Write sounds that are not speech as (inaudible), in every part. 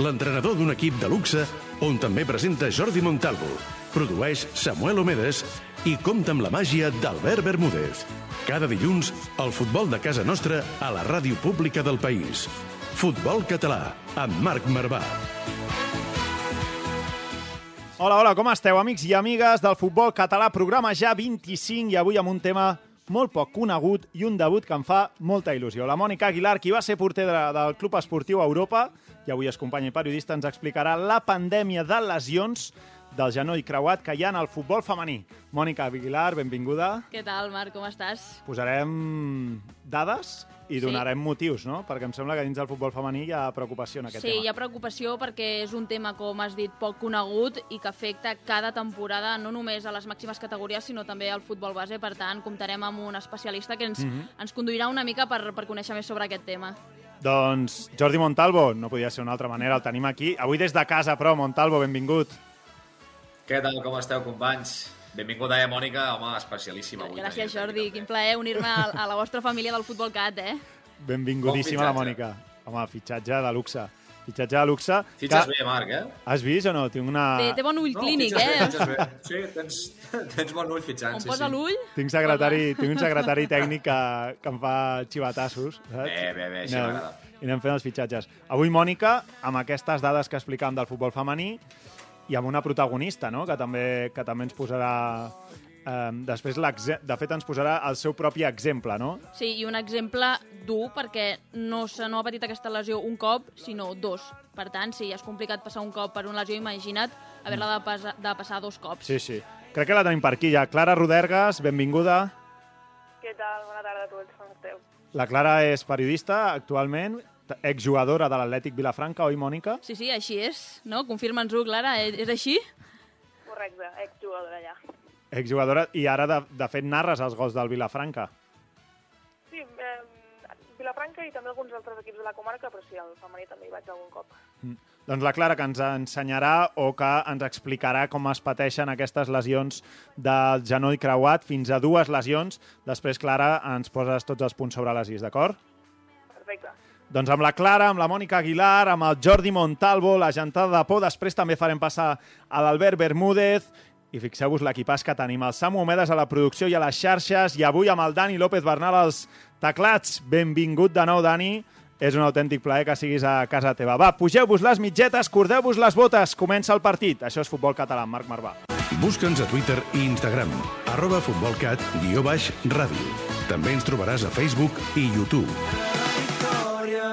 l'entrenador d'un equip de luxe on també presenta Jordi Montalvo, produeix Samuel Omedes i compta amb la màgia d'Albert Bermúdez. Cada dilluns, el futbol de casa nostra a la ràdio pública del país. Futbol Català, amb Marc Marvà. Hola, hola, com esteu, amics i amigues del futbol català, programa ja 25 i avui amb un tema molt poc conegut i un debut que em fa molta il·lusió. La Mònica Aguilar, qui va ser porter de, del Club Esportiu Europa i avui és companya i periodista, ens explicarà la pandèmia de lesions del genoll creuat que hi ha en el futbol femení. Mònica Aguilar, benvinguda. Què tal, Marc? Com estàs? Posarem dades i Sí. donarem motius, no? Perquè em sembla que dins del futbol femení hi ha preocupació en aquest Sí, hi tema. ha preocupació perquè és un tema, com has dit, poc conegut i que afecta cada temporada, no només a les màximes categories, sinó també al futbol base. Per tant, comptarem amb un especialista que ens, Mhm. ens conduirà una mica per, per conèixer més sobre aquest tema. Doncs Jordi Montalvo, no podia ser d'una altra manera, el tenim aquí. Avui des de casa, però, Montalvo, benvingut. Què tal, com esteu, companys? Benvinguda, eh, Mònica? Home, especialíssima avui. Gràcies, Jordi. Quin plaer unir-me a, a la vostra família del Futbol Cat, eh? Benvingudíssima la Mònica. Home, fitxatge de luxe. Fitxatge de luxe. Fitxes que- bé, Marc, eh? Has vist o no? Tinc una... Té, té bon ull clínic, fitxes eh? Bé. Sí, tens, (laughs) tens bon ull fitxant, On sí, posa sí. l'ull... Tinc, secretari, tinc un secretari tècnic que, que em fa xivatassos. Saps? Bé, bé, bé, així m'agrada. I anem fent els fitxatges. Avui, Mònica, amb aquestes dades que explicàvem del futbol femení i amb una protagonista, no?, que també, que també ens posarà... Eh, després, de fet, ens posarà el seu propi exemple, no? Sí, i un exemple dur perquè no, se, no ha patit aquesta lesió un cop, sinó dos. Per tant, si és complicat passar un cop per una lesió, imagina't haver-la de, pasa, de passar dos cops. Sí, sí. Crec que la tenim per aquí ja. Clara Rodergas, benvinguda. Què tal? Bona tarda a tots, com esteu? La Clara és periodista actualment, exjugadora de l'Atlètic Vilafranca, oi, Mònica? Sí, sí, així és, no? Confirma'ns-ho, Clara, és, és així? Correcte, exjugadora ja. Exjugadora, i ara, de, de fet, narres els gols del Vilafranca. Sí, eh, Vilafranca i també alguns altres equips de la comarca, però sí, al femení també hi vaig algun cop. Doncs la Clara, que ens ensenyarà o que ens explicarà com es pateixen aquestes lesions del genoll creuat, fins a dues lesions. Després, Clara, ens poses tots els punts sobre les is, d'acord? Perfecte. Doncs amb la Clara, amb la Mònica Aguilar, amb el Jordi Montalvo, la gentada de por. Després també farem passar a l'Albert Bermúdez. I fixeu-vos l'equipàs que tenim. El Samu Homedes a la producció i a les xarxes. I avui amb el Dani López Bernal als teclats. Benvingut de nou, Dani. És un autèntic plaer que siguis a casa teva. Va, pugeu-vos les mitgetes, cordeu-vos les botes. Comença el partit. Això és Futbol Català, Marc Marvà. Busca'ns a Twitter i Instagram, arroba futbolcat, guió baix, ràdio. També ens trobaràs a Facebook i YouTube.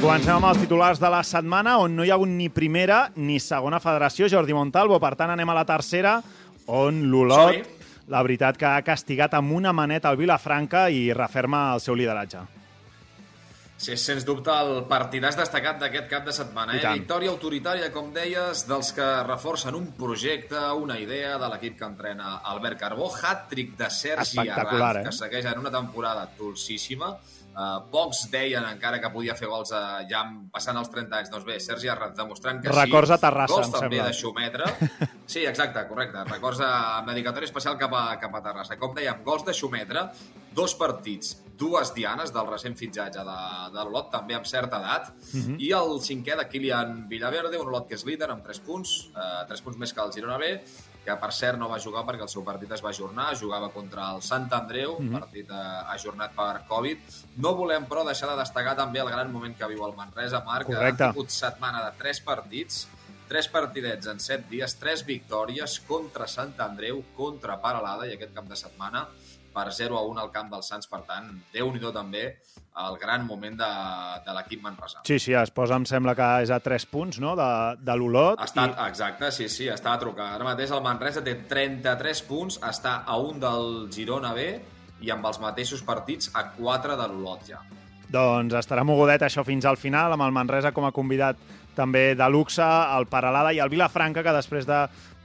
comencem amb els titulars de la setmana, on no hi ha hagut ni primera ni segona federació, Jordi Montalvo. Per tant, anem a la tercera, on l'Olot, la veritat que ha castigat amb una maneta el Vilafranca i referma el seu lideratge. Sí, és sens dubte el partidàs destacat d'aquest cap de setmana. Eh? Victòria autoritària, com deies, dels que reforcen un projecte, una idea de l'equip que entrena Albert Carbó. Hat-trick de Sergi Arranz, eh? que segueix en una temporada dolcíssima. Uh, pocs deien encara que podia fer gols uh, ja passant els 30 anys. Doncs bé, Sergi Arranz demostrant que Records sí. a Terrassa, gols em també sembla. de Xumetre. (laughs) Sí, exacte, correcte. Records a- amb dedicatòria especial cap a, cap a Terrassa. Com dèiem, gols de Xumetre, dos partits, dues dianes del recent fitxatge de, de l'Olot, també amb certa edat, Mhm. i el cinquè de Kilian Villaverde, un Olot que és líder amb 3 punts, eh, 3 punts més que el Girona B, que per cert no va jugar perquè el seu partit es va ajornar, jugava contra el Sant Andreu, mm. -hmm. partit eh, ajornat per Covid. No volem, però, deixar de destacar també el gran moment que viu el Manresa, Marc, que Correcte. ha tingut setmana de tres partits, tres partidets en set dies, tres victòries contra Sant Andreu, contra Paralada i aquest cap de setmana per 0 a 1 al camp dels Sants. Per tant, déu nhi també el gran moment de, de l'equip manresà. Sí, sí, es posa, em sembla que és a 3 punts, no?, de, de l'Olot. Ha estat, exacte, sí, sí, està a trucar. Ara mateix el Manresa té 33 punts, està a un del Girona B i amb els mateixos partits a 4 de l'Olot ja. Doncs estarà mogudet això fins al final, amb el Manresa com a convidat també de luxe, el Paralada i el Vilafranca, que després de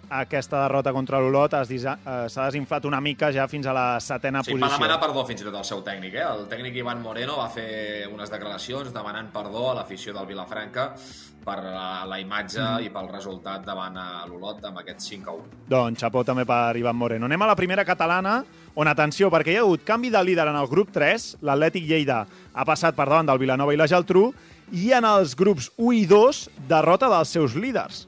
aquesta derrota contra l'Olot eh, s'ha desinflat una mica ja fins a la setena Sí, va posició. demanar perdó fins i tot al seu tècnic. Eh? El tècnic Ivan Moreno va fer unes declaracions demanant perdó a l'afició del Vilafranca per la, la imatge Mm. i pel resultat davant a l'Olot amb aquest 5 a 1. Doncs xapó també per Ivan Moreno. Anem a la primera catalana, on, atenció, perquè hi ha hagut canvi de líder en el grup 3, l'Atlètic Lleida ha passat per davant del Vilanova i la Geltrú, i en els grups 1 i 2, derrota dels seus líders.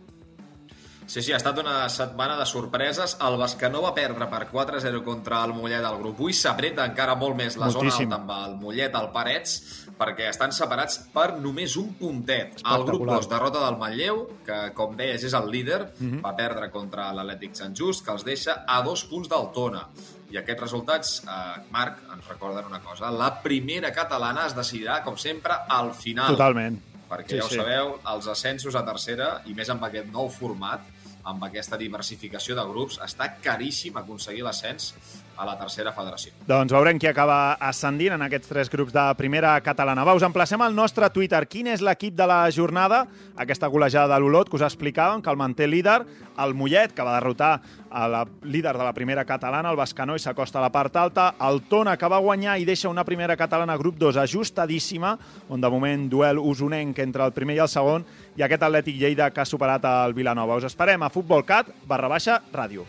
Sí, sí, ha estat una setmana de sorpreses. El Bascanó va perdre per 4-0 contra el Mollet al grup 1 i s'apreta encara molt més la Moltíssim. zona alta amb el Mollet, al Parets, perquè estan separats per només un puntet. Al grup Espectacular. 2, derrota del Manlleu, que, com deies, és el líder, Mhm. va perdre contra l'Atlètic Sant Just, que els deixa a dos punts del Tona. I aquests resultats, eh, Marc, ens recorden una cosa. La primera catalana es decidirà, com sempre, al final Totalment. perquè Sí, ja ho sí. sabeu, els ascensos a tercera, i més amb aquest nou format, amb aquesta diversificació de grups, està caríssim aconseguir l'ascens a la tercera federació. Doncs veurem qui acaba ascendint en aquests tres grups de primera catalana. Va, us emplacem al nostre Twitter. Quin és l'equip de la jornada? Aquesta golejada de l'Olot que us explicàvem, que el manté líder. El Mollet, que va derrotar a la líder de la primera catalana, el Bascanó, i s'acosta a la part alta. El Tona, que va guanyar i deixa una primera catalana grup 2 ajustadíssima, on de moment duel usonenc entre el primer i el segon, i aquest Atlètic Lleida que ha superat el Vilanova. Us esperem a Futbolcat barra baixa ràdio.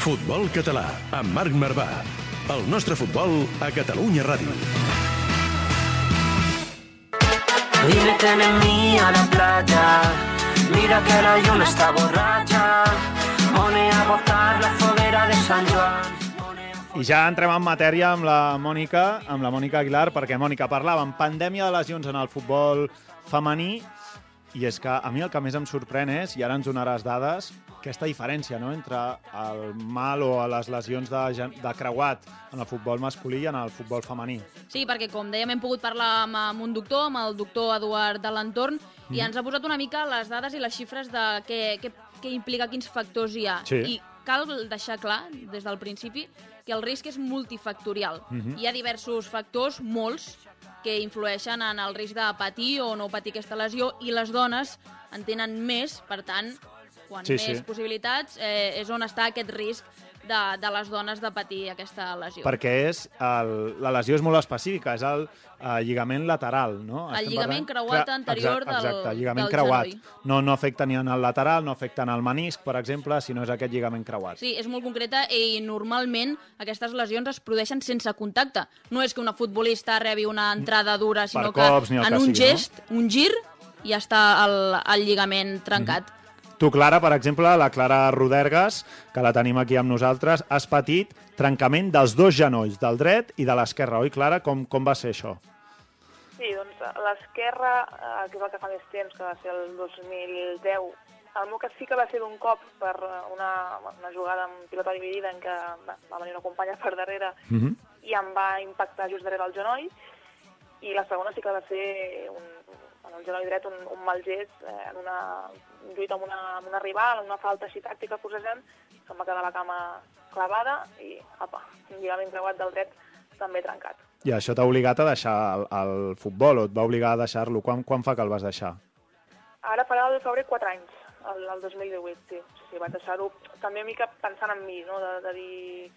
Futbol català, amb Marc Marvà. El nostre futbol a Catalunya Ràdio. Y meten en mí a la playa. Mira que la lluna está borracha. Pone a botar la foguera de San Juan. I ja entrem en matèria amb la Mònica, amb la Mònica Aguilar, perquè, Mònica, parlàvem pandèmia de lesions en el futbol femení, i és que a mi el que més em sorprèn és, i ara ens donaràs dades, aquesta diferència no? entre el mal o les lesions de, de creuat en el futbol masculí i en el futbol femení. Sí, perquè com dèiem hem pogut parlar amb, amb un doctor, amb el doctor Eduard de l'Entorn, i Mhm. ens ha posat una mica les dades i les xifres de què, què, què implica, quins factors hi ha. Sí. I cal deixar clar, des del principi, que el risc és multifactorial. Mhm. Hi ha diversos factors, molts, que influeixen en el risc de patir o no patir aquesta lesió, i les dones en tenen més, per tant, quan Sí, més sí. possibilitats, eh, és on està aquest risc de, de les dones de patir aquesta lesió. Perquè és el, la lesió és molt específica, és el eh, lligament lateral, no? El Estem lligament parlant- creuat Cre- anterior exacte, del- Exacte, lligament del creuat. genoll. No, no afecta ni en el lateral, no afecta en el menisc, per exemple, sinó és aquest lligament creuat. Sí, és molt concreta i normalment aquestes lesions es produeixen sense contacte. No és que una futbolista rebi una entrada dura, sinó cops, que el en que un sigui, no? gest, un gir, ja està el, el lligament trencat. Mhm. Tu, Clara, per exemple, la Clara Rodergas, que la tenim aquí amb nosaltres, has patit trencament dels dos genolls, del dret i de l'esquerra, oi, Clara? Com, com va ser això? Sí, doncs l'esquerra, eh, que és el que fa més temps, que va ser el 2010, el meu cas sí que va ser d'un cop per una, una jugada amb pilota dividida en què va, venir una companya per darrere Mm -hmm. i em va impactar just darrere el genoll, i la segona sí que va ser un, en el genoll dret un, un mal gest eh, en una lluita amb una, amb una rival, en una falta així tàctica forcejant, que em va quedar la cama clavada i, apa, un lligament creuat del dret també trencat. I això t'ha obligat a deixar el, el futbol, o et va obligar a deixar-lo? Quan, quan fa que el vas deixar? Ara farà el febrer 4 anys, el, el 2018, sí. sí vaig deixar-ho també mica pensant en mi, no? de, de dir...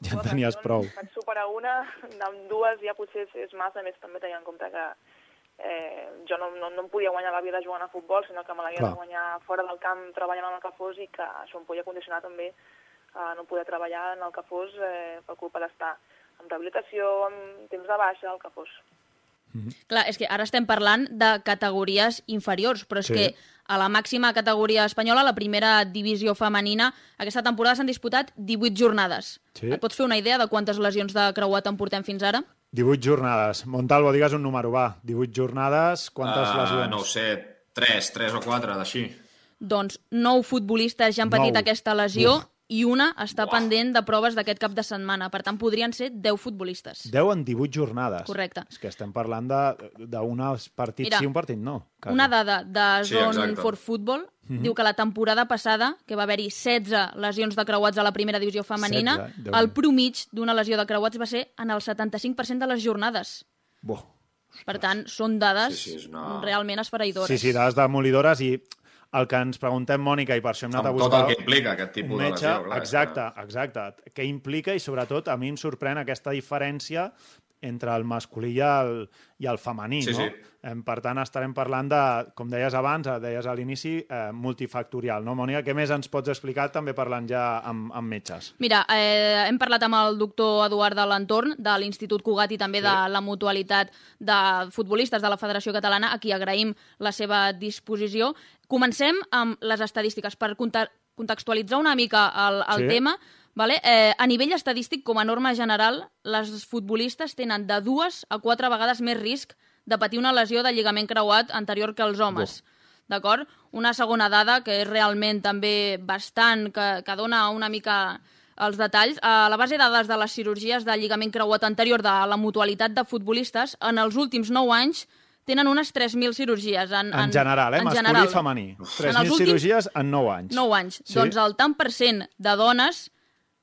Ja en "Ostres, tenies prou. Vaig superar una, amb dues ja potser és, és massa, a més també tenint en compte que eh, jo no, no, no em podia guanyar la vida jugant a futbol, sinó que me l'havia de guanyar fora del camp treballant en el que fos i que això em podia condicionar també a no poder treballar en el que fos eh, per culpa d'estar en rehabilitació, en temps de baixa, el que fos. Clar, és que ara estem parlant de categories inferiors, però és Sí. que a la màxima categoria espanyola, la primera divisió femenina, aquesta temporada s'han disputat 18 jornades. Sí. Et pots fer una idea de quantes lesions de creuat en portem fins ara? 18 jornades. Montalvo, digues un número, va. 18 jornades, quantes Ah, lesions? No ho sé, 3, 3 o 4, d'així. Doncs 9 futbolistes ja han patit Nou. aquesta lesió Uf. I una està pendent de proves d'aquest cap de setmana. Per tant, podrien ser 10 futbolistes. 10 en 18 jornades. Correcte. És que estem parlant de- d'un partit Mira, sí, un partit no. quasi. Una dada de Sí, Zone exacte. for Football Mhm. diu que la temporada passada, que va haver-hi 16 lesions de creuats a la primera divisió femenina, 16, Déu-n'hi-do. el promig d'una lesió de creuats va ser en el 75% de les jornades. Boh. Per tant, són dades Sí, sí, una- realment esfereïdores. Sí, sí, dades demolidores i el que ens preguntem, Mònica, i per això hem anat Amb a tot buscar... el que implica aquest tipus un de metge, lesió, clar, exacte, exacte. Què implica i, sobretot, a mi em sorprèn aquesta diferència entre el masculí i el, i el femení, Sí, no? sí. Per tant, estarem parlant de, com deies abans, eh, deies a l'inici, eh, multifactorial, no, Mònica? Què més ens pots explicar, també parlant ja amb, amb metges? Mira, eh, hem parlat amb el doctor Eduard de l'Entorn, de l'Institut Cugat i també Sí. de la mutualitat de futbolistes de la Federació Catalana, a qui agraïm la seva disposició. Comencem amb les estadístiques per contextualitzar una mica el, el Sí. tema. Vale? Eh, a nivell estadístic, com a norma general, les futbolistes tenen de dues a quatre vegades més risc de patir una lesió de lligament creuat anterior que els homes. D'acord? Una segona dada que és realment també bastant, que, que dona una mica els detalls. A la base de dades de les cirurgies de lligament creuat anterior de la mutualitat de futbolistes, en els últims 9 anys tenen unes 3.000 cirurgies. En, En, general, eh? en Masculí general. i femení. En 3.000 els últims cirurgies en 9 anys. 9 anys. Sí. Doncs el tant per cent de dones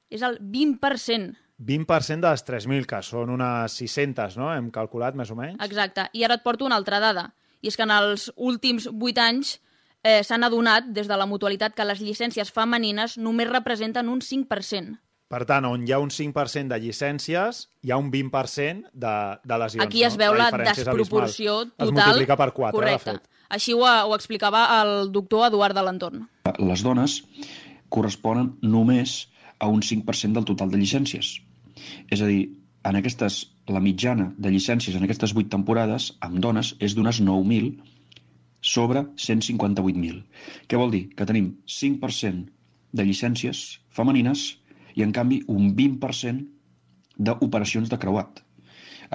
és el 20%. 20% de les 3.000, que són unes 600, no? Hem calculat, més o menys. Exacte. I ara et porto una altra dada. I és que en els últims 8 anys eh, s'han adonat des de la mutualitat que les llicències femenines només representen un 5%. Per tant, on hi ha un 5% de llicències, hi ha un 20% de, de lesions. Aquí es no? veu la, diferència és desproporció abismal. total. Es multiplica per 4, Correcte. de fet. Així ho, ho explicava el doctor Eduard de l'Entorn. Les dones corresponen només a un 5% del total de llicències. És a dir, en aquestes, la mitjana de llicències en aquestes 8 temporades amb dones és d'unes 9.000 sobre 158.000. Què vol dir? Que tenim 5% de llicències femenines i, en canvi, un 20% d'operacions de creuat.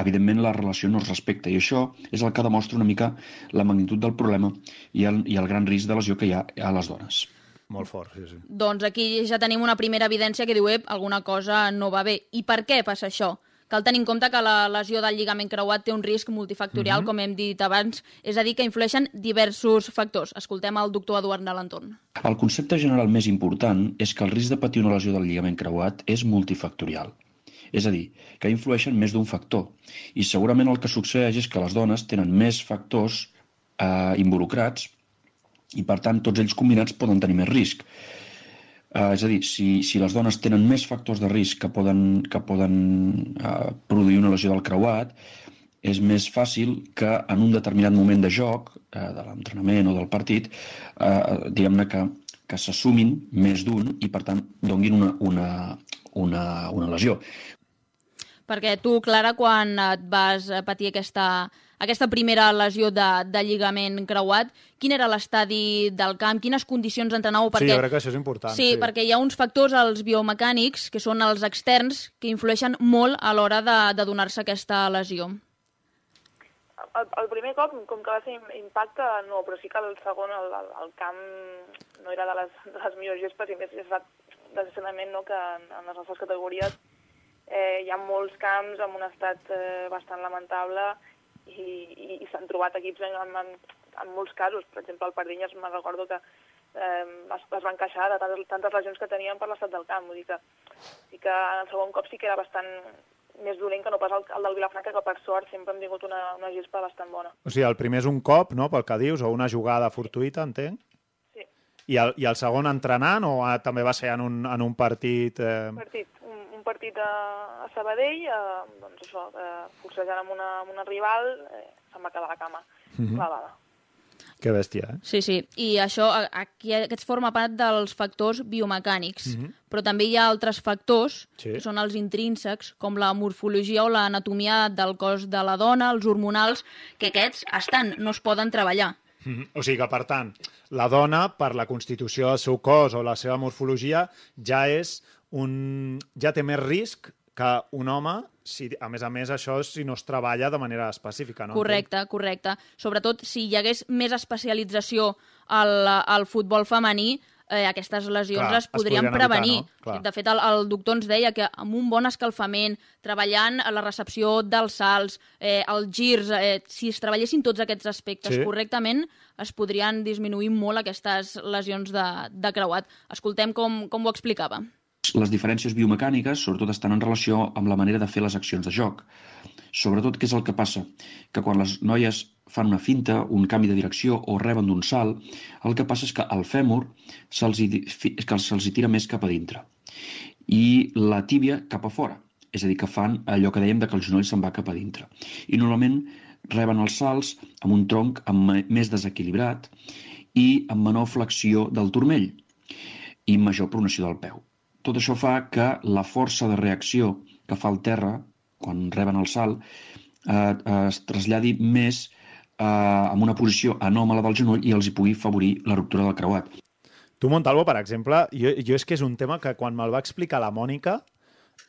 Evidentment, la relació no es respecta i això és el que demostra una mica la magnitud del problema i el, i el gran risc de lesió que hi ha a les dones. Molt fort, sí, sí. Doncs aquí ja tenim una primera evidència que diu, ep, alguna cosa no va bé. I per què passa això? Cal tenir en compte que la lesió del lligament creuat té un risc multifactorial, Mhm. com hem dit abans, és a dir, que influeixen diversos factors. Escoltem el doctor Eduard de l'Entorn. El concepte general més important és que el risc de patir una lesió del lligament creuat és multifactorial. És a dir, que influeixen més d'un factor. I segurament el que succeeix és que les dones tenen més factors eh, involucrats i, per tant, tots ells combinats poden tenir més risc. Eh, és a dir, si, si les dones tenen més factors de risc que poden, que poden eh, produir una lesió del creuat, és més fàcil que en un determinat moment de joc, eh, de l'entrenament o del partit, eh, diguem-ne que, que s'assumin més d'un i, per tant, donguin una, una, una, una lesió. Perquè tu, Clara, quan et vas patir aquesta, aquesta primera lesió de, de lligament creuat, quin era l'estadi del camp? Quines condicions entrenàveu? Sí, jo crec que això és important. Sí, perquè hi ha uns factors, els biomecànics, que són els externs, que influeixen molt a l'hora de, de donar-se aquesta lesió. El, el primer cop, com que va ser im- impacte, no, però sí que el segon, el, el, el camp no era de les, de les millors gespes i més és desgraciadament no, que en, en les nostres categories eh, hi ha molts camps amb un estat eh, bastant lamentable i, i, i s'han trobat equips en, en, en molts casos. Per exemple, el Pardinyes me'n recordo que eh, es, es van queixar de tantes, tantes lesions que tenien per l'estat del camp. Vull dir que, sí que en el segon cop sí que era bastant més dolent que no pas el, el del Vilafranca, que per sort sempre hem tingut una, una gespa bastant bona. O sigui, el primer és un cop, no?, pel que dius, o una jugada fortuïta, entenc? Sí. I el, i el segon entrenant o ah, també va ser en un, en un partit... Eh... Partit, un, partit a, a Sabadell, eh, doncs això, eh, forcejant amb una, amb una rival, eh, se'm va quedar la cama Mhm. clavada. Que bèstia, eh? Sí, sí, i això, aquí, aquests forma part dels factors biomecànics, Mhm. però també hi ha altres factors, Sí. que són els intrínsecs, com la morfologia o l'anatomia del cos de la dona, els hormonals, que aquests estan, no es poden treballar. Mhm. O sigui que, per tant, la dona, per la constitució del seu cos o la seva morfologia, ja és un... ja té més risc que un home, si, a més a més, això si no es treballa de manera específica, no? Correcte, correcte. Sobretot si hi hagués més especialització al, al futbol femení, eh, aquestes lesions Clar, es es podrien podrien evitar, prevenir. no? De fet, el, el doctor ens deia que amb un bon escalfament, treballant a la recepció dels salts, eh, els girs, eh, si es treballessin tots aquests aspectes Sí. correctament, es podrien disminuir molt aquestes lesions de, de creuat. Escoltem com, com ho explicava. Les diferències biomecàniques, sobretot, estan en relació amb la manera de fer les accions de joc. Sobretot, què és el que passa? Que quan les noies fan una finta, un canvi de direcció o reben d'un salt, el que passa és que el fèmur se'ls hi tira més cap a dintre i la tíbia cap a fora. És a dir, que fan allò que dèiem de que el genoll se'n va cap a dintre. I normalment reben els salts amb un tronc amb més desequilibrat i amb menor flexió del turmell i major pronació del peu. Tot això fa que la força de reacció que fa el terra quan reben el salt eh, eh, es traslladi més eh, amb una posició anòmala del genoll i els hi pugui favorir la ruptura del creuat. Tu, Montalvo, per exemple, jo, jo és que és un tema que quan me'l va explicar la Mònica,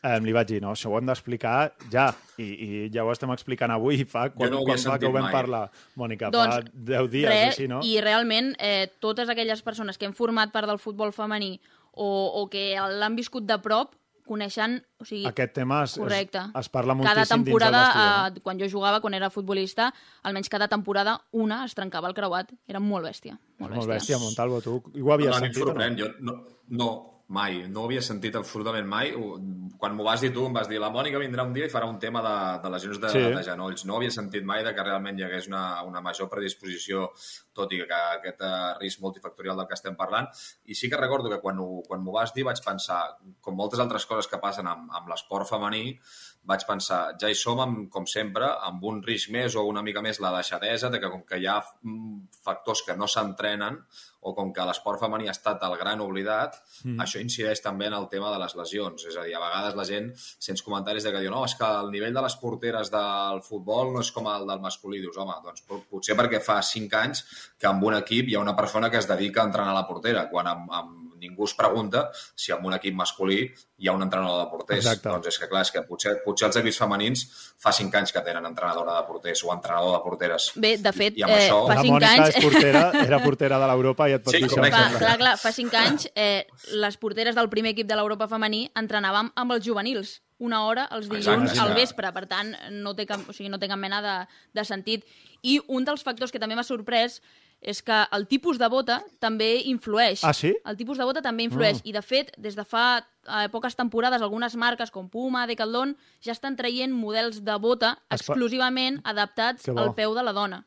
eh, li vaig dir, no, això ho hem d'explicar ja, I, i ja ho estem explicant avui, fa, quan, no quan fa que ho vam mai. parlar, Mònica, Doncs, fa 10 dies Re, o així, no? I realment, eh, totes aquelles persones que han format part del futbol femení o, o que l'han viscut de prop, coneixen... O sigui, Aquest tema es, correcte. es, es parla cada moltíssim temporada, dins del vestidor. eh, quan jo jugava, quan era futbolista, almenys cada temporada una es trencava el creuat. Era molt bèstia. No? Molt Molt bèstia. bèstia, Montalvo, tu ho havies no, em sentit no? sorprèn. Jo no, no, mai. No havia sentit absolutament mai. Quan m'ho vas dir tu, em vas dir la Mònica vindrà un dia i farà un tema de, de lesions de, Sí. de genolls. No havia sentit mai de que realment hi hagués una, una major predisposició, tot i que aquest eh, risc multifactorial del que estem parlant. I sí que recordo que quan ho- quan m'ho vas dir vaig pensar, com moltes altres coses que passen amb, amb l'esport femení, vaig pensar, ja hi som, amb, com sempre, amb un risc més o una mica més la deixadesa, de que com que hi ha mm, factors que no s'entrenen o com que l'esport femení ha estat el gran oblidat, Mm. això incideix també en el tema de les lesions. És a dir, a vegades la gent sents comentaris de que diu no, és que el nivell de les porteres del futbol no és com el del masculí. Dius, home, doncs pot- potser perquè fa 5 anys que en un equip hi ha una persona que es dedica a entrenar la portera, quan amb, amb ningú es pregunta si en un equip masculí hi ha un entrenador de porters. Exacte. Doncs és que, clar, és que potser, potser els equips femenins fa 5 anys que tenen entrenadora de porters o entrenador de porteres. Bé, de fet, I amb eh, això- fa La 5 Mònica anys... és portera, era portera de l'Europa i et pot Sí, dir això. Fa, clar, clar, fa 5 anys eh, les porteres del primer equip de l'Europa femení entrenàvem amb els juvenils una hora els dilluns Exacte, al vespre, per tant no té cap, o sigui, no té cap mena de, de sentit. I un dels factors que també m'ha sorprès és que el tipus de bota també influeix. Ah, sí? El tipus de bota també influeix. Ah. I, de fet, des de fa eh, poques temporades, algunes marques com Puma, Decathlon, ja estan traient models de bota exclusivament adaptats al peu de la dona.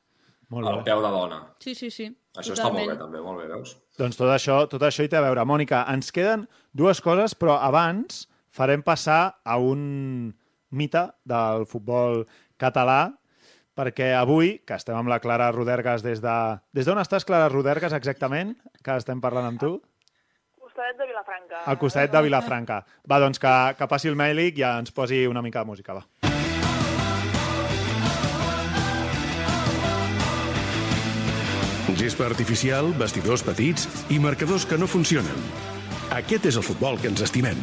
Molt bé. peu de dona. Sí, sí, sí. Això està molt bé, també, molt bé, veus? Doncs tot això, tot això hi té a veure. Mònica, ens queden dues coses, però abans farem passar a un mite del futbol català, perquè avui, que estem amb la Clara Rodergas des de... Des d'on estàs, Clara Rodergas, exactament, que estem parlant amb tu? Costadet de Vilafranca. Al costat de Vilafranca. Va, doncs que, que passi el Mèlic i ens posi una mica de música, va. Gespa artificial, vestidors petits i marcadors que no funcionen. Aquest és el futbol que ens estimem.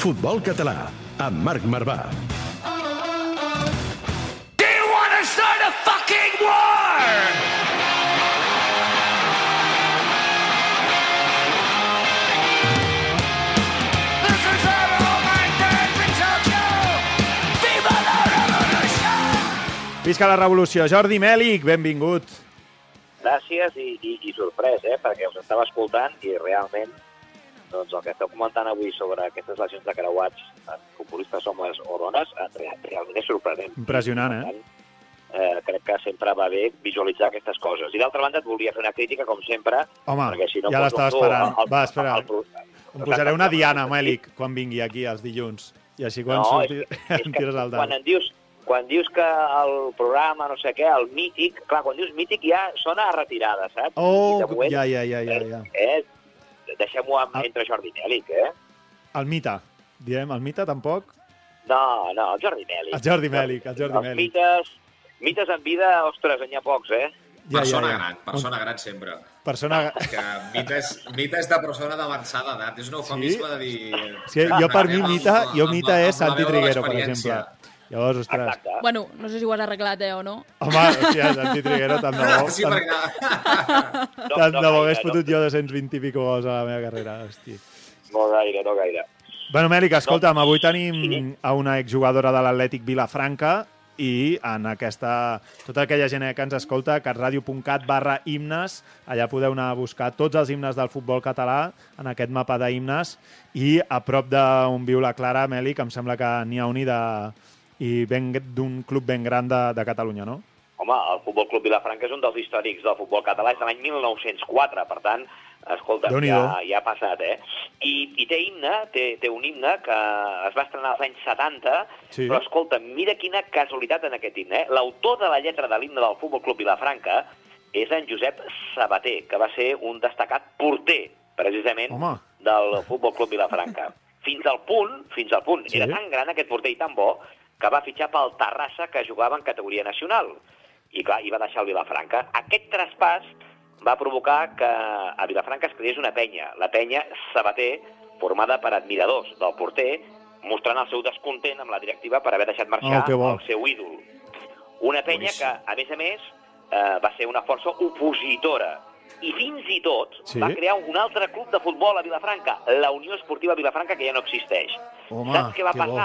Futbol català, amb Marc Marvà. Visca la revolució. Jordi Mèlic, benvingut. Gràcies i, i, i sorprès, eh? perquè us estava escoltant i realment doncs, el que esteu comentant avui sobre aquestes lesions de creuats en futbolistes homes o dones real, realment és sorprenent. Impressionant, eh? Eh, crec que sempre va bé visualitzar aquestes coses. I d'altra banda et volia fer una crítica, com sempre, Home, perquè si no ja l'estava esperant. al- al- Va, espera. al pro- Em posaré una diana, Mèlic, quan vingui aquí els dilluns. I així quan No, surti és, és (laughs) em tires al quan dalt. em dius quan dius que el programa, no sé què, el mític, clar, quan dius mític ja sona a retirada, saps? Oh, moment, ja, ja, ja, ja. ja. Eh, deixem-ho amb- Ah. entre Jordi Mèlic, eh? El Mita. Diem, el Mita tampoc? No, no, el Jordi Mèlic. El Jordi Mèlic, el Jordi Els Mèlic. mites, mites en vida, ostres, n'hi ha pocs, eh? Ja, persona ja, ja. gran, persona gran sempre. Persona... Que mita és, mita és de persona d'avançada edat. És un eufemisme de dir... Sí, jo per mi Mita, jo Mita és Santi Triguero, per exemple. Llavors, ostres, Bueno, no sé si ho has arreglat, eh, o no. home, hòstia, Santi Triguero, tant de bo. (laughs) Sí, tant, perquè... (laughs) tant no de bo hagués no. fotut jo 220 i pico gols a la meva carrera, hosti. No gaire, no gaire. Bueno, Mèric, escolta'm, avui tenim a una exjugadora de l'Atlètic Vilafranca i en aquesta... Tota aquella gent que ens escolta, catradio.cat barra himnes, allà podeu anar a buscar tots els himnes del futbol català en aquest mapa d'himnes i a prop d'on viu la Clara, Mèlic, em sembla que n'hi ha un i de i d'un club ben gran de, de Catalunya, no? Home, el Futbol Club Vilafranca és un dels històrics del futbol català, és de l'any 1904, per tant, escolta, ja, ja ha passat, eh? I, i té himne, té, té un himne que es va estrenar als anys 70, Sí. però escolta, mira quina casualitat en aquest himne, eh? L'autor de la lletra de l'himne del Futbol Club Vilafranca és en Josep Sabater, que va ser un destacat porter, precisament, Home. del Futbol Club Vilafranca. (laughs) fins al punt, fins al punt, Sí. era tan gran aquest porter i tan bo, que va fitxar pel Terrassa, que jugava en categoria nacional. I clar, hi va deixar el Vilafranca. Aquest traspàs va provocar que a Vilafranca es creés una penya, la penya Sabater, formada per admiradors del porter, mostrant el seu descontent amb la directiva per haver deixat marxar Oh, el seu ídol. Una penya Boníssim. que, a més a més, eh, va ser una força opositora i fins i tot Sí. va crear un altre club de futbol a Vilafranca, la Unió Esportiva Vilafranca, que ja no existeix. Home, Saps què va que bo.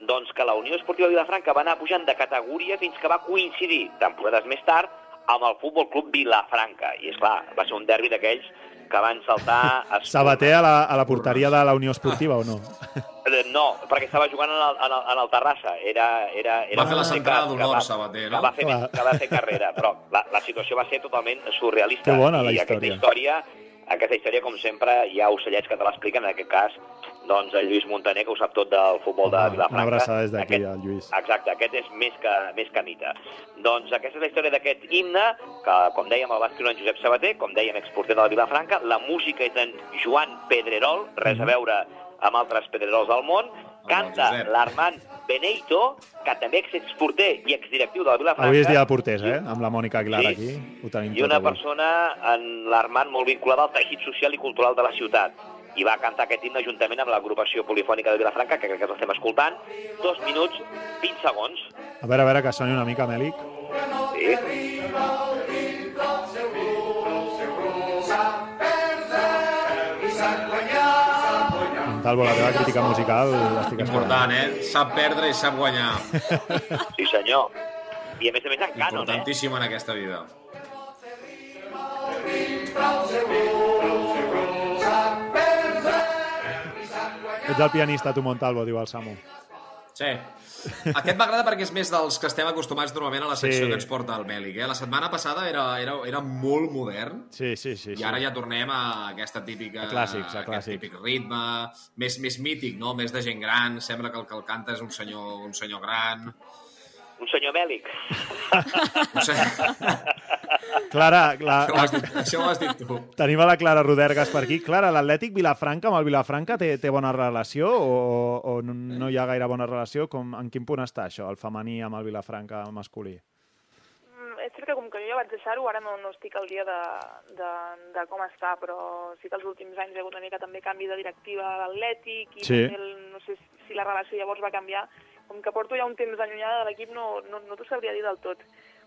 Doncs que la Unió Esportiva Vilafranca va anar pujant de categoria fins que va coincidir, temporades més tard, amb el Futbol Club Vilafranca. I, és clar, va ser un derbi d'aquells que van saltar... espurnes. (laughs) Sabater a la, a la porteria de la Unió Esportiva, o no? Eh, No, perquè estava jugant en el, en el, en el Terrassa. Era, era, era Va fer la centrada que- que d'honor, va- Sabater, Que no? va, fer, Clar. que va fer carrera, però la, la situació va ser totalment surrealista. Que bona, la I aquesta història. història, aquesta història, com sempre, hi ha ocellets que te l'expliquen, en aquest cas, doncs, el Lluís Montaner, que ho sap tot del futbol de Vilafranca. una abraçada des d'aquí, al Lluís. Exacte, aquest és més que, més que mite. Doncs aquesta és la història d'aquest himne, que, com dèiem, el va escriure en Josep Sabater, com dèiem, exporter de la Vilafranca. La música és d'en Joan Pedrerol, res a veure amb altres Pedrerols del món. Canta l'Armand Beneito, que també és exporter i exdirectiu de la Vilafranca. Avui és dia de porters, eh? Amb la Mònica Aguilar Sí. aquí. Ho tenim I tot una avui. persona, en l'Armand, molt vinculada al teixit social i cultural de la ciutat. I va cantar aquest himne juntament amb l'agrupació polifònica de Vilafranca, que crec que estem escoltant, dos minuts, 20 segons. A veure, a veure, que soni una mica, Mèlic. Sí. Montalvo, la teva crítica musical l'estic Important, eh? Sap perdre i sap guanyar. (laughs) Sí, senyor. I a més a més en cànon, eh? Importantíssim en aquesta vida. Ets el pianista, tu, Montalvo, diu el Samu. Sí. Aquest m'agrada perquè és més dels que estem acostumats normalment a la secció Sí. que ens porta el Mèlic. Eh? La setmana passada era, era, era molt modern Sí, sí, sí. i ara ja tornem a aquesta típica... A clàssics, a clàssics. típic ritme, més, més mític, no? Més de gent gran, sembla que el que el canta és un senyor, un senyor gran. Un senyor senyor... (laughs) Clara, la, Això ho has dit, això ho has dit tu. tenim a la Clara Rodergas per aquí. Clara, l'Atlètic Vilafranca amb el Vilafranca té, té bona relació o, o no, no hi ha gaire bona relació? Com, en quin punt està això, el femení amb el Vilafranca masculí? Mm, és cert que com que jo ja vaig deixar-ho, ara no, no estic al dia de, de, de com està, però sí que els últims anys hi ha hagut una mica també canvi de directiva a l'Atlètic i Sí. també el, no sé si la relació llavors va canviar. Com que porto ja un temps allunyada de l'equip no, no, no t'ho sabria dir del tot,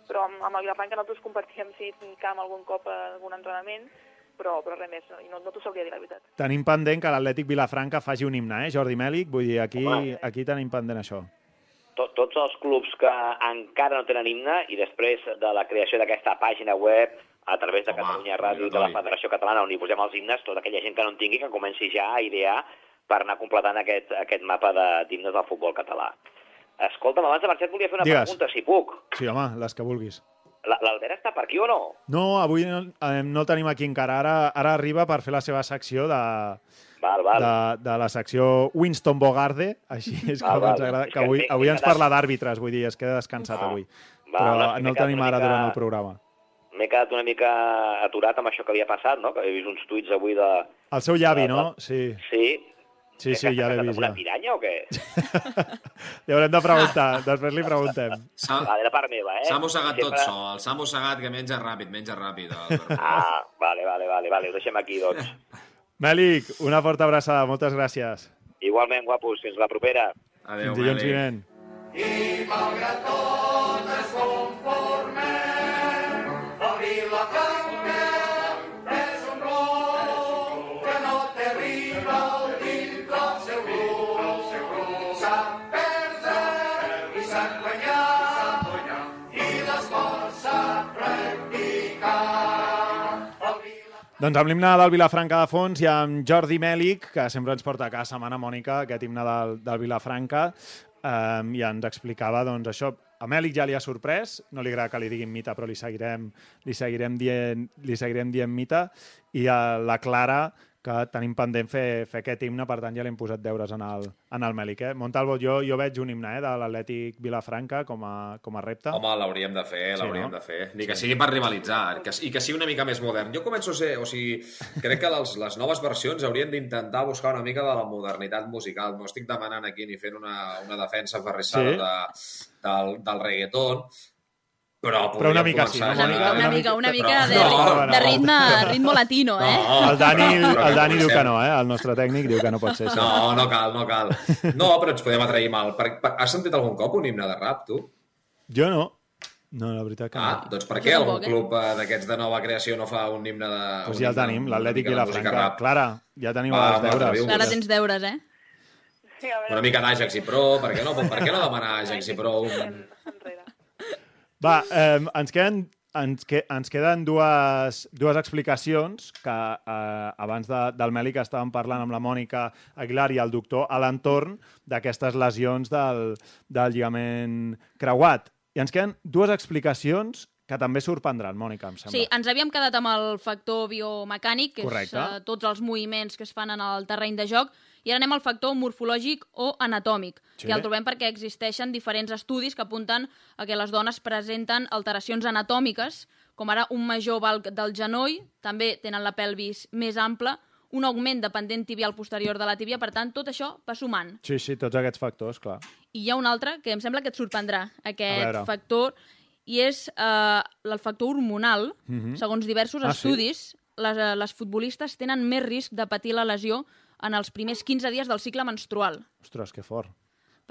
però amb, amb el Vilafranca nosaltres compartíem sí, camp algun cop a algun entrenament, però, però res més, no, i no, no t'ho sabria dir la veritat. Tenim pendent que l'Atlètic Vilafranca faci un himne, eh, Jordi Mèlic? Vull dir, aquí, Home. aquí tenim pendent això. Tot, tots els clubs que encara no tenen himne i després de la creació d'aquesta pàgina web a través de Home, Catalunya Ràdio i de la. Federació Catalana on hi posem els himnes, tota aquella gent que no en tingui que comenci ja a idear per anar completant aquest, aquest mapa de- d'himnes del futbol català. Escolta'm, abans de marxar et volia fer una Digues. pregunta, si puc. Sí, home, les que vulguis. La- L'Albert està per aquí o no? No, avui no, eh, no el tenim aquí encara. Ara, ara arriba per fer la seva secció de, Val, val. de, de la secció Winston Bogarde, així (laughs) és Val, com val. ens agrada, que que avui, avui ens parla d'àrbitres, vull dir, es queda descansat Ah, avui. val, Però no, no el tenim ara mica- durant el programa. M'he quedat una mica aturat amb això que havia passat, no? Que he vist uns tuits avui de... El seu llavi, no? Sí, Sí. Sí, sí ja l'he vist. Una Ja. piranya o què? Li (laughs) haurem de preguntar, (laughs) després li preguntem. S'ha Vale, de part meva, eh? s'ha mossegat tot Sempre- sol, s'ha mossegat que menja ràpid, menja ràpid. el- Ah, vale, vale, vale, vale, ho deixem aquí, doncs. Mèlic, una forta abraçada, moltes gràcies. Igualment, guapos, fins la propera. Adéu, Fins dilluns vinent. I malgrat tot ens conformem, Vilafranca és Doncs amb l'himne del Vilafranca de fons i amb Jordi Mèlic, que sempre ens porta a cada setmana, Mònica, aquest himne del, del Vilafranca, eh, i ens explicava doncs, això. A Mèlic ja li ha sorprès, no li agrada que li diguin mita, però li seguirem, li seguirem, dient, li seguirem dient mita, i a la Clara, que tenim pendent fer, fer aquest himne, per tant ja l'hem posat deures en el, en el Mèlic. Eh? Montalvo, jo, jo veig un himne eh, de l'Atlètic Vilafranca com a, com a repte. Home, l'hauríem de fer, Sí, l'hauríem no? de fer. Ni que sigui per rivalitzar, que, i que sigui una mica més modern. Jo començo a ser... O sigui, crec que les, les noves versions haurien d'intentar buscar una mica de la modernitat musical. No estic demanant aquí ni fent una, una defensa ferrissada Sí. de, del, del reggaeton, però, Però una mica sí, ja- Mònica? Una mica, una mica Però- de, no, de ritme, ritme latino, eh? No, El Dani, el Dani diu que no, eh? El nostre tècnic diu que no pot ser això. No, no cal, no cal. No, però ens podem atrair mal. Per, per, has sentit algun cop un himne de rap, tu? Jo no. No, la veritat que Ah, no. doncs per què algun eh? club eh, d'aquests de nova creació no fa un himne de... Pues un ja el tenim, l'Atlètic una mica música Vilafranca. rap? Clara, ja teniu Va, els va, deures. Clara, tens deures, eh? Sí, a veure, Una mica d'Ajax i Pro, per què no, per què no demanar Ajax i Pro? Un... enrere. Va, eh, ens queden ens, que, ens queden dues, dues explicacions que eh, abans de, del Meli que estàvem parlant amb la Mònica Aguilar i el doctor a l'entorn d'aquestes lesions del, del lligament creuat. I ens queden dues explicacions que també sorprendran, Mònica, em sembla. Sí, ens havíem quedat amb el factor biomecànic, que Correcte. és uh, tots els moviments que es fan en el terreny de joc, i ara anem al factor morfològic o anatòmic, Sí. que el trobem perquè existeixen diferents estudis que apunten a que les dones presenten alteracions anatòmiques, com ara un major valc del genoll, també tenen la pelvis més ampla, un augment de pendent tibial posterior de la tíbia, per tant, tot això va sumant. Sí, sí, tots aquests factors, clar. I hi ha un altre que em sembla que et sorprendrà, aquest factor, i és eh, el factor hormonal. Mhm. Segons diversos Ah, sí? estudis, les, eh, les futbolistes tenen més risc de patir la lesió en els primers 15 dies del cicle menstrual. Ostres, que fort.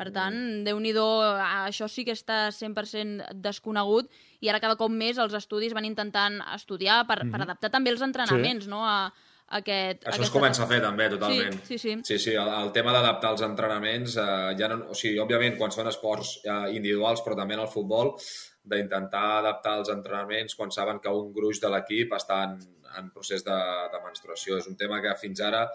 Per tant, déu-n'hi-do, eh, això sí que està 100% desconegut i ara cada cop més els estudis van intentant estudiar per, per adaptar també els entrenaments no, a, a aquest... Això es comença a fer també, totalment. Sí, sí, sí. Sí, sí, el, el tema d'adaptar els entrenaments, eh, ja no, o sigui, òbviament, quan són esports eh, individuals, però també en el futbol, d'intentar adaptar els entrenaments quan saben que un gruix de l'equip està en, en procés de, de menstruació. És un tema que fins ara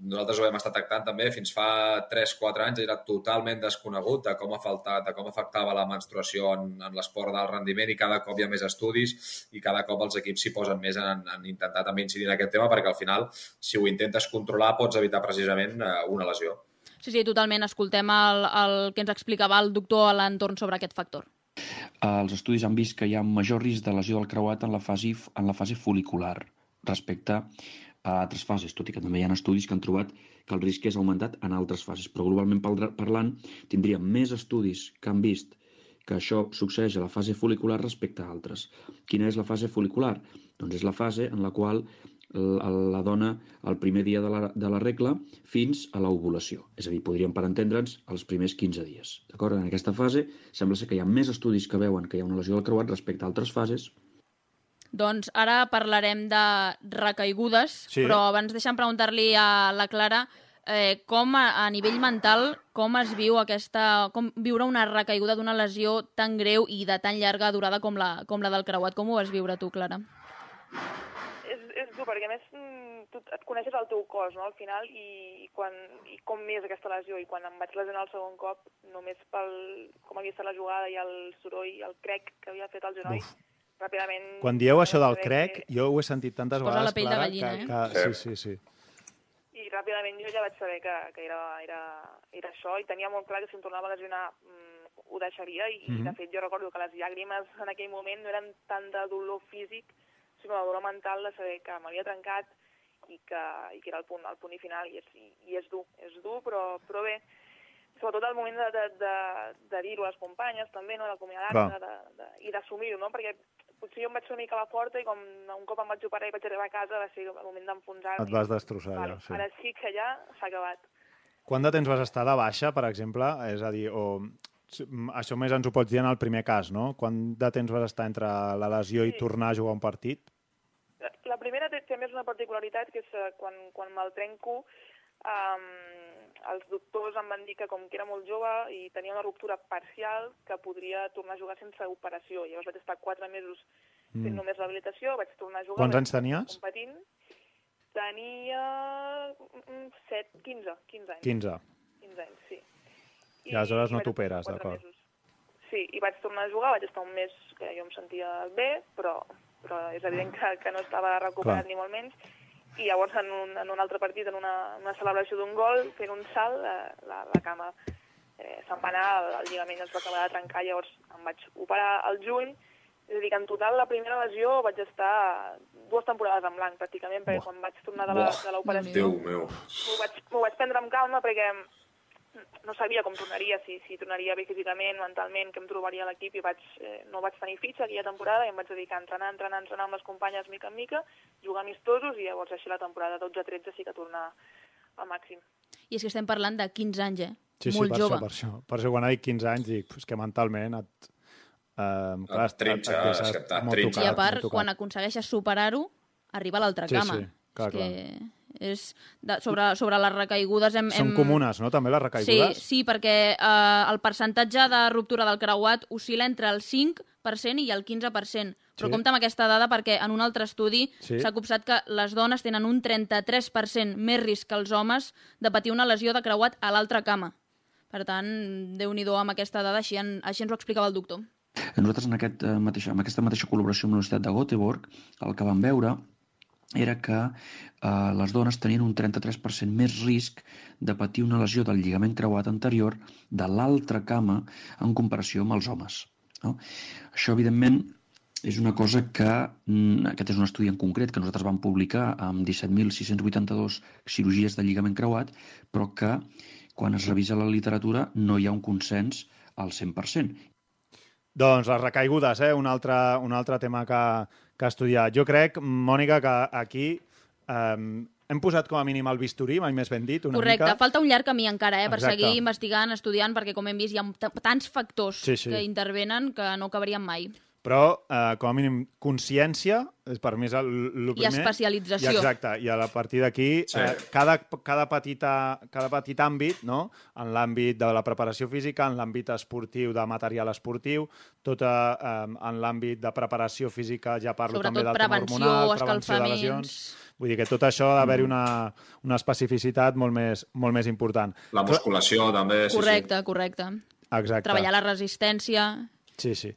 nosaltres ho hem estat tractant també, fins fa 3-4 anys era totalment desconegut de com, afecta, de com afectava la menstruació en, en l'esport d'alt rendiment i cada cop hi ha més estudis i cada cop els equips s'hi posen més en, en intentar també incidir en aquest tema perquè al final, si ho intentes controlar, pots evitar precisament eh, una lesió. Sí, sí, totalment. Escoltem el, el que ens explicava el doctor a l'entorn sobre aquest factor. Els estudis han vist que hi ha major risc de lesió del creuat en la fase, en la fase folicular respecte a altres fases, tot i que també hi ha estudis que han trobat que el risc és augmentat en altres fases. Però globalment parla- parlant, tindríem més estudis que han vist que això succeeix a la fase folicular respecte a altres. Quina és la fase folicular? Doncs és la fase en la qual la dona el primer dia de la, de la regla fins a l'ovulació. És a dir, podríem, per entendre'ns, els primers 15 dies. D'acord? En aquesta fase sembla ser que hi ha més estudis que veuen que hi ha una lesió del creuat respecte a altres fases. Doncs ara parlarem de recaigudes, Sí. però abans deixa'm preguntar-li a la Clara eh, com a, a nivell mental, com es viu aquesta... com viure una recaiguda d'una lesió tan greu i de tan llarga durada com la, com la del creuat. Com ho vas viure tu, Clara? És, és dur, perquè a més mm, tu et coneixes el teu cos, no?, al final, i, i, quan, i com és aquesta lesió. I quan em vaig lesionar el segon cop, només pel com havia estat la jugada i el soroll, el crec que havia fet al genoll, Uf. Ràpidament... Quan dieu això del crec, jo ho he sentit tantes Es posa vegades, la pell de Clara, gallina, que, eh? que, sí, sí, sí. I ràpidament jo ja vaig saber que, que era, era, era això i tenia molt clar que si em tornava a lesionar mm, ho deixaria i, mm Mhm. -hmm. de fet jo recordo que les llàgrimes en aquell moment no eren tant de dolor físic sinó de dolor mental de saber que m'havia trencat i que, i que era el punt, el punt i final i és, i, i és dur, és dur però, però bé sobretot el moment de, de, de, de dir-ho a les companyes també, no? d'acomiadar-se de, de, i d'assumir-ho, no? perquè potser jo em vaig fer una mica a la porta i com un cop em vaig operar i vaig arribar a casa va ser el moment d'enfonsar-me. Et vas destrossar, Vale, ja, sí. Ara sí que ja s'ha acabat. Quant de temps vas estar de baixa, per exemple? És a dir, o... Això més ens ho pots dir en el primer cas, no? Quant de temps vas estar entre la lesió i Sí. tornar a jugar un partit? La- La primera té, té més una particularitat, que és eh, quan, quan me'l trenco, um, els doctors em van dir que com que era molt jove i tenia una ruptura parcial, que podria tornar a jugar sense operació. Llavors vaig estar quatre mesos fent Mm. només rehabilitació, vaig tornar a jugar... Quants anys tenies? Competint. Tenia mm, 7, 15, 15 anys. 15. 15 anys, sí. I aleshores no t'operes, d'acord. Sí, i vaig tornar a jugar, vaig estar un mes que jo em sentia bé, però, però és evident que, que no estava recuperat Clar. ni molt menys. I llavors en un, en un altre partit, en una, una celebració d'un gol, fent un salt, la, la, la cama eh, se'm va anar, el, el lligament es va acabar de trencar, llavors em vaig operar al juny, és a dir, que en total la primera lesió vaig estar dues temporades en blanc, pràcticament, perquè quan vaig tornar de Buah, l'operació Déu meu. m'ho vaig, vaig prendre amb calma perquè no sabia com tornaria, si, si tornaria bé físicament, mentalment, que em trobaria a l'equip i vaig, eh, no vaig tenir fitxa aquella temporada i em vaig dedicar a entrenar, entrenar, entrenar amb les companyes mica en mica, jugar amistosos i llavors així la temporada 12-13 sí que tornar al màxim. I és que estem parlant de 15 anys, eh? Sí, Molt sí, per jove. això, per això. Per això quan ha dit 15 anys dic pues, que mentalment et... Eh, clar, et- trinxa, et que t'ha molt trinxa. I a part, quan aconsegueixes superar-ho, arriba a l'altra Sí, cama. sí, clar, és que és de, sobre, sobre les recaigudes hem... Són hem... comunes, no, també, les Sí, recaigudes? sí, perquè eh, el percentatge de ruptura del creuat oscil·la entre el 5% i el 15%. Però Sí. compta amb aquesta dada perquè en un altre estudi Sí. s'ha copsat que les dones tenen un 33% més risc que els homes de patir una lesió de creuat a l'altra cama. Per tant, déu nhi amb aquesta dada, així, en, així ens ho explicava el doctor. Nosaltres en, aquest, eh, mateix, amb aquesta mateixa col·laboració amb la Universitat de Göteborg, el que vam veure era que eh, les dones tenien un 33% més risc de patir una lesió del lligament creuat anterior de l'altra cama en comparació amb els homes. No? Això, evidentment, és una cosa que, mm, aquest és un estudi en concret que nosaltres vam publicar amb 17.682 cirurgies de lligament creuat, però que quan es revisa la literatura no hi ha un consens al 100%. Doncs les recaigudes, eh? un, altre, un altre tema que, que estudiar. Jo crec, Mònica, que aquí eh, hem posat com a mínim el bisturí, mai més ben dit, una Correcte, mica. falta un llarg camí encara eh, per Exacte. seguir investigant, estudiant, perquè com hem vist hi ha tants factors Sí, sí. que intervenen que no acabarien mai. Però, eh, com a mínim, consciència, és per mi és el, el I primer. especialització. I exacte, i a partir d'aquí, Sí. eh, cada, cada, petita, cada petit àmbit, no? en l'àmbit de la preparació física, en l'àmbit esportiu, de material esportiu, tot eh, en l'àmbit de preparació física, ja parlo Sobretot també del tema hormonal, prevenció de lesions... Vull dir que tot això ha d'haver-hi una, una especificitat molt més, molt més important. La musculació també, sí, correcte, correcte. Exacte. Treballar la resistència... Sí, sí.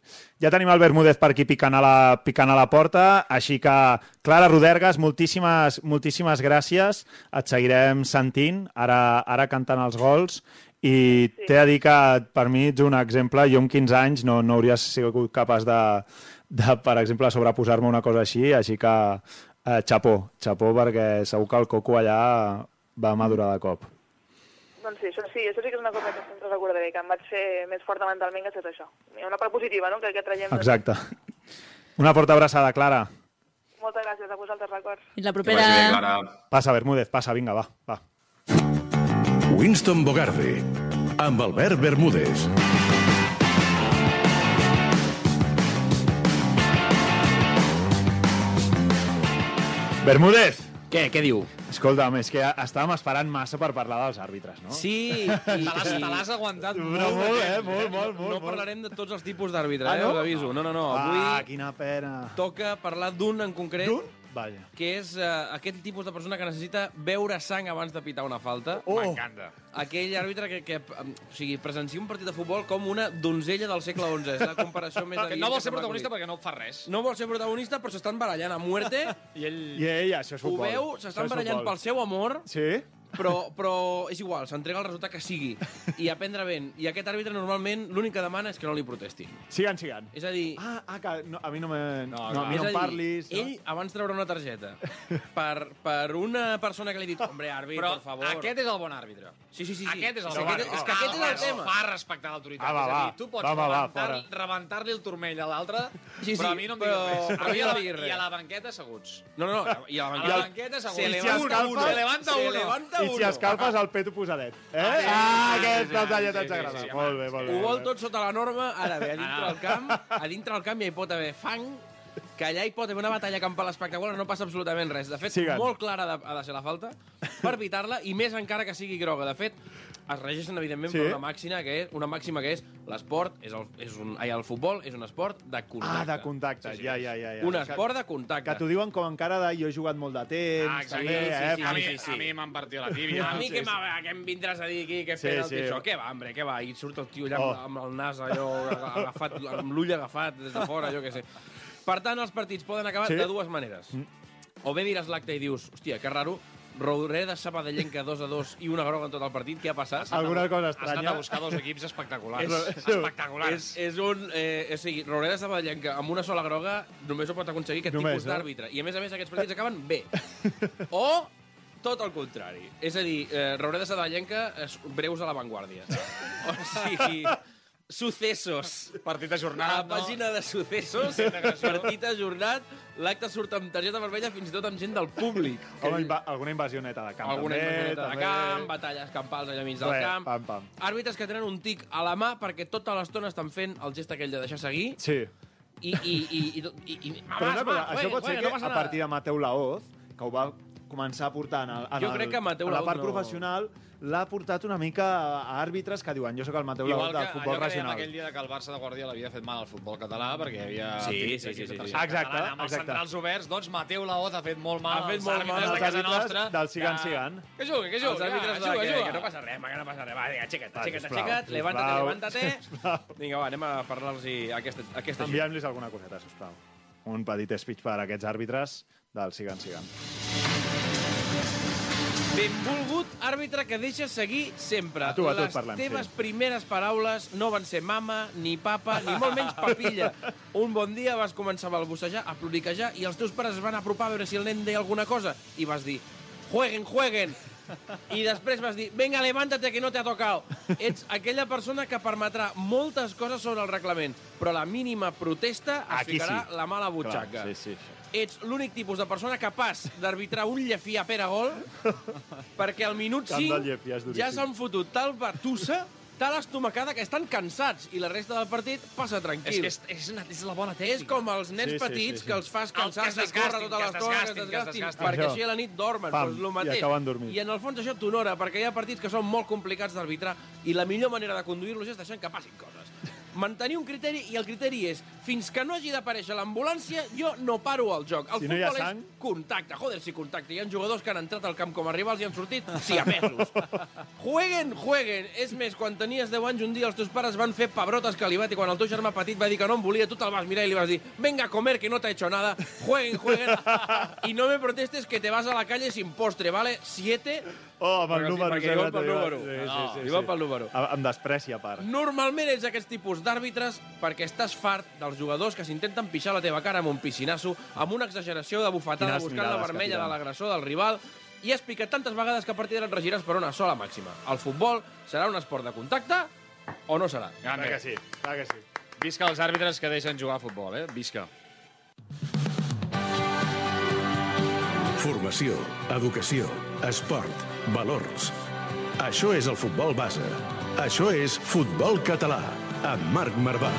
Ja tenim el Bermúdez per aquí picant a la, picant a la porta, així que, Clara Rodergas, moltíssimes, moltíssimes gràcies. Et seguirem sentint, ara, ara cantant els gols, i sí. t'he de dir que per mi ets un exemple. Jo amb 15 anys no, no hauria sigut capaç de, de per exemple, sobreposar-me una cosa així, així que eh, xapó, xapó, perquè segur que el coco allà va madurar de cop. Doncs sí, això sí, això sí que és una cosa que sempre recordaré, que em vaig fer més forta mentalment gràcies a això. Hi ha una part positiva, no?, que, que traiem... Exacte. Una forta abraçada, Clara. Moltes gràcies a vosaltres, records. I la propera... bé, Clara. Passa, Bermúdez, passa, vinga, va, va. Winston Bogarde, amb Albert Bermúdez. Bermúdez! Què, què diu? Escolta'm, és que estàvem esperant massa per parlar dels àrbitres, no? Sí, i, Te l'has aguantat Però molt, molt, de eh? Molt, molt, molt, No molt. parlarem de tots els tipus d'àrbitre, Ah, eh? no? Us aviso. No, no, no. Avui Ah, quina pena. toca parlar d'un en concret. D'un? Vaja. que és uh, aquest tipus de persona que necessita veure sang abans de pitar una falta. Oh! M'encanta. Aquell àrbitre que, que um, o sigui, presencia un partit de futbol com una donzella del segle XI. És la (laughs) comparació més Que no vol ser protagonista perquè no fa res. No vol ser protagonista, però s'estan barallant a muerte. I ell... I ell, això és Ho futbol. veu? Això S'estan és barallant futbol. pel seu amor, Sí? Però, però és igual, s'entrega el resultat que sigui. I aprendre ben. I aquest àrbitre normalment l'únic que demana és que no li protestin. Siguen, siguen. És a dir, Ah, ah que no, a mi no me... No, No, a mi no a em dir, parlis. no? ell, abans de treure una targeta, (laughs) per, per una persona que li ha dit, hombre, àrbit, Però por favor... aquest és el bon àrbitre. Sí, sí, sí. sí. Aquest és el Sí, bon aquest, àrbitre. és que aquest és el tema. Fa respectar l'autoritat. Ah, va, és a va. dir, tu pots Va, va, va, rebentar- rebentar-li el turmell a l'altre, Sí, sí, però a mi no em però- diguis res. però A mi no a res. I a la banqueta asseguts. No, no, no, i a la A banqueta... la banqueta asseguts. Se I levanta uno. Se levanta uno. I si escalfes el peto posadet. Eh? Ah, sí, Ah, aquest sí, detall sí, ens agrada. sí, sí, Molt bé, molt bé. Ho vol tot sota la norma, ara bé, a dintre Ah. del camp, a dintre del camp ja hi pot haver fang, que allà hi pot haver una batalla campal espectacular, no passa absolutament res. De fet, Siguen. molt clara ha de, ha de ser la falta per evitar-la, i més encara que sigui groga. De fet, es regeixen, evidentment, Sí? per una màxima que és, una màxima que és l'esport, és el, és un, ai, el futbol és un esport de contacte. Ah, de contacte, ja, ja, ja. ja. Un Que- esport de contacte. Que t'ho diuen com encara de jo he jugat molt de temps, Ah, exacte. també, Sí, sí, eh? sí, a mi, sí, sí. a mi m'han partit la (laughs) tíbia. A mi Sí, que, sí. que em vindràs a dir aquí que Sí, sí, el sí. sí. Què va, hombre, què va? I surt el tio allà Oh. amb, amb el nas allò agafat, amb l'ull agafat des de fora, jo què sé. Per tant, els partits poden acabar Sí? de dues maneres. O bé mires l'acte i dius, hòstia, que raro, Rodoreda Sabadellenca 2 a 2 i una groga en tot el partit, què ha passat? Alguna cosa Has anat estranya. a buscar dos equips espectaculars. És- (laughs) espectaculars. És, és un... Eh, o sigui, Rodoreda Sabadellenca amb una sola groga només ho pot aconseguir aquest Només, tipus eh? d'àrbitre. I a més a més aquests partits acaben bé. O tot el contrari. És a dir, eh, Rodoreda Sabadellenca és breus a l'avantguàrdia. O sigui, sucessos. Partit A ajornat, la pàgina de sucessos, partit ajornat, l'acte surt amb targeta vermella fins i tot amb gent del públic. (laughs) Home, inva alguna invasió neta de camp, Alguna també. invasió de també. camp, batalles campals allà mig del Res, camp. pam, pam. Àrbitres que tenen un tic a la mà perquè tota l'estona estan fent el gest aquell de deixar seguir Sí. i... i, i, i, i, i Però no, però això pot ser que no a partir de Mateu Laoz, que ho va començar portant en, en, Jo el, crec que Mateu la part no- professional, l'ha portat una mica a àrbitres que diuen jo sóc el Mateu Igual que del futbol allò que dèiem regional. aquell dia que el Barça de Guardiola havia fet mal al futbol català perquè hi havia Sí, sí, sí, sí, sí. tercera Exacte, catalana amb els exacte. centrals oberts, doncs Mateu Laoz ha fet molt mal Ha fet als molt mal de casa àrbitres nostra. del sigan, que- sigan. Que jugui, que jugui, els àrbitres de que, que no passa res, que no passa res. Va, vinga, aixeca't, aixeca't, aixeca't, levántate, levántate. Vinga, va, anem a parlar-los aquesta, aquesta gent. Enviem-los alguna coseta, sisplau. Un petit speech per a aquests àrbitres del Sigan Sigan. Benvolgut àrbitre que deixa seguir sempre. A tu, a tu Les parlem, teves sí. primeres paraules no van ser mama, ni papa, ni molt menys papilla. (laughs) Un bon dia vas començar a balbucejar, a ploriquejar, i els teus pares es van apropar a veure si el nen deia alguna cosa, i vas dir, jueguen, jueguen. I després vas dir, venga, levántate que no te ha tocado. Ets aquella persona que permetrà moltes coses sobre el reglament, però la mínima protesta es Aquí ficarà sí. la mala butxaca. Clar, sí, sí. Ets l'únic tipus de persona capaç d'arbitrar un per a gol perquè al minut Camp del 5 Llefià és duríssim. ja s'han fotut tal batussa, tal estomacada, que estan cansats i la resta del partit passa És tranquil. que és, és, una, és la bona tècnica. És com els nens Sí, sí, petits sí, sí. que els fas cansats de córrer tota l'estona, que es desgastin, perquè Això. així a la nit dormen, Pam, doncs el i mateix. acaben dormint. I en el fons això t'honora, perquè hi ha partits que són molt complicats d'arbitrar i la millor manera de conduir-los és deixant que passin coses. Mantenir un criteri i el criteri és fins que no hagi d'aparèixer l'ambulància jo no paro el joc. El Si no hi ha futbol sang- és contacte. Joder, si contacte. Hi ha jugadors que han entrat al camp com a rivals i han sortit siamesos. (laughs) jueguen, jueguen. És més, quan tenies 10 anys, un dia els teus pares van fer pebrotes calibat i quan el teu germà petit va dir que no en volia, tu te'l vas mirar i li vas dir venga a comer, que no te ha hecho nada. Jueguen, jueguen. (laughs) y no me protestes que te vas a la calle sin postre, ¿vale? Siete. Oh, amb el número. perquè igual pel número. Sí, No, sí, sí, igual sí. pel número. Em em despreci, a part. Normalment ets aquests tipus d'àrbitres perquè estàs fart dels jugadors que s'intenten pixar la teva cara amb un piscinasso, amb una exageració de bufetada Quines buscant la vermella de l'agressor del rival i has picat tantes vegades que a partir d'ara et regiràs per una sola màxima. El futbol serà un esport de contacte o no serà? Clar que sí, clar que sí. Visca els àrbitres que deixen jugar a futbol, eh? Visca. Formació, educació, esport, valors. Això és el futbol base. Això és Futbol Català, amb Marc Marvà.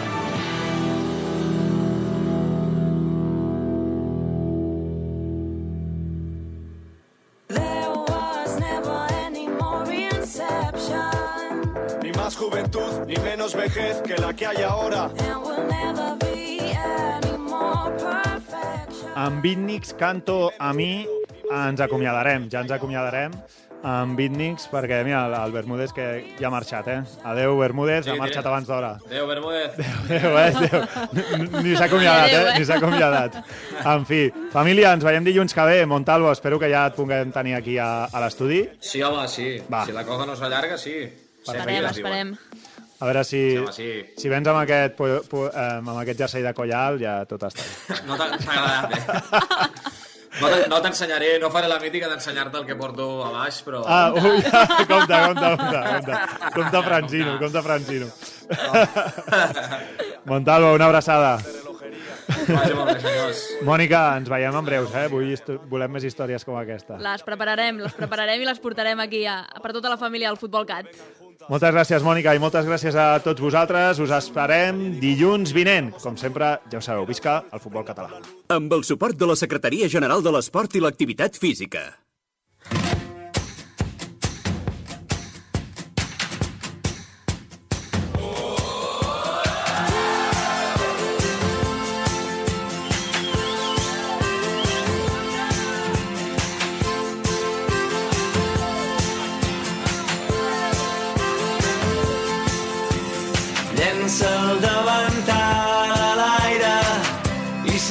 There was never any more inception, Ni más juventud, ni menos vejez que la que hay ahora. and will never be any more perfection. amb Bitnix, Canto, a mi, ens acomiadarem, ja ens acomiadarem amb Bitnix, perquè, mira, el Bermúdez que ja ha marxat, eh? Adeu, Bermúdez, Sí, ha marxat tio. abans d'hora. Adéu, Bermúdez. (laughs) Adéu, eh? Adéu. Ni s'ha acomiadat, Adéu, eh? Ni s'ha acomiadat. En fi, família, ens veiem dilluns que ve. Montalvo, espero que ja et puguem tenir aquí a, a l'estudi. Sí, home, sí. Va. Si la cosa no s'allarga, sí. Esperem, esperem. A veure si, Sí, home, sí. si vens amb aquest, pu- pu- eh, amb aquest jersei de coll alt, ja tot està bé. (laughs) No t'ha t'ha agradat, eh? (laughs) No te- No t'ensenyaré, no faré la mítica d'ensenyar-te el que porto a baix, però... Ah, ui, (laughs) compte, compte, compte, compte. Compte Francino, compte Francino. Montalvo, una abraçada. Mònica, ens veiem en breus, eh? Vull volem més històries com aquesta. Les prepararem, les prepararem i les portarem aquí a, per tota la família del Futbol Cat. Moltes gràcies, Mònica, i moltes gràcies a tots vosaltres. Us esperem dilluns vinent. Com sempre, ja ho sabeu, visca el futbol català. Amb el suport de la Secretaria General de l'Esport i l'Activitat Física.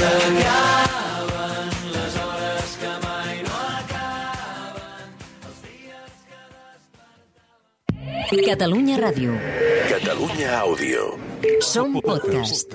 S'acaben les hores que mai no acaben. Catalunya Ràdio. Catalunya Àudio. Som podcast.